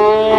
Oh.